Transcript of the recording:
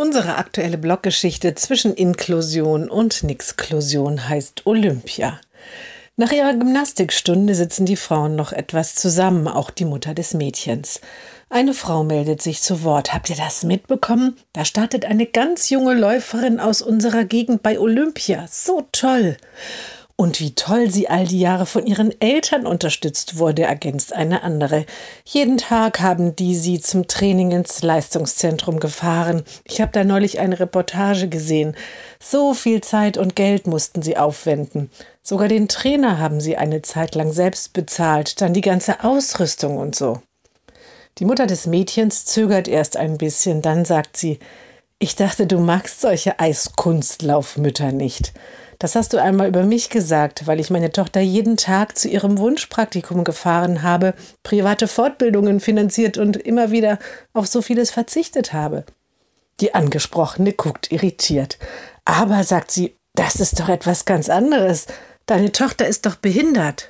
Unsere aktuelle Bloggeschichte zwischen Inklusion und Nixklusion heißt Olympia. Nach ihrer Gymnastikstunde sitzen die Frauen noch etwas zusammen, auch die Mutter des Mädchens. Eine Frau meldet sich zu Wort. Habt ihr das mitbekommen? Da startet eine ganz junge Läuferin aus unserer Gegend bei Olympia. So toll. Und wie toll sie all die Jahre von ihren Eltern unterstützt wurde, ergänzt eine andere. Jeden Tag haben die sie zum Training ins Leistungszentrum gefahren. Ich habe da neulich eine Reportage gesehen. So viel Zeit und Geld mussten sie aufwenden. Sogar den Trainer haben sie eine Zeit lang selbst bezahlt, dann die ganze Ausrüstung und so. Die Mutter des Mädchens zögert erst ein bisschen, dann sagt sie Ich dachte, du magst solche Eiskunstlaufmütter nicht. Das hast du einmal über mich gesagt, weil ich meine Tochter jeden Tag zu ihrem Wunschpraktikum gefahren habe, private Fortbildungen finanziert und immer wieder auf so vieles verzichtet habe. Die Angesprochene guckt irritiert. Aber, sagt sie, das ist doch etwas ganz anderes. Deine Tochter ist doch behindert.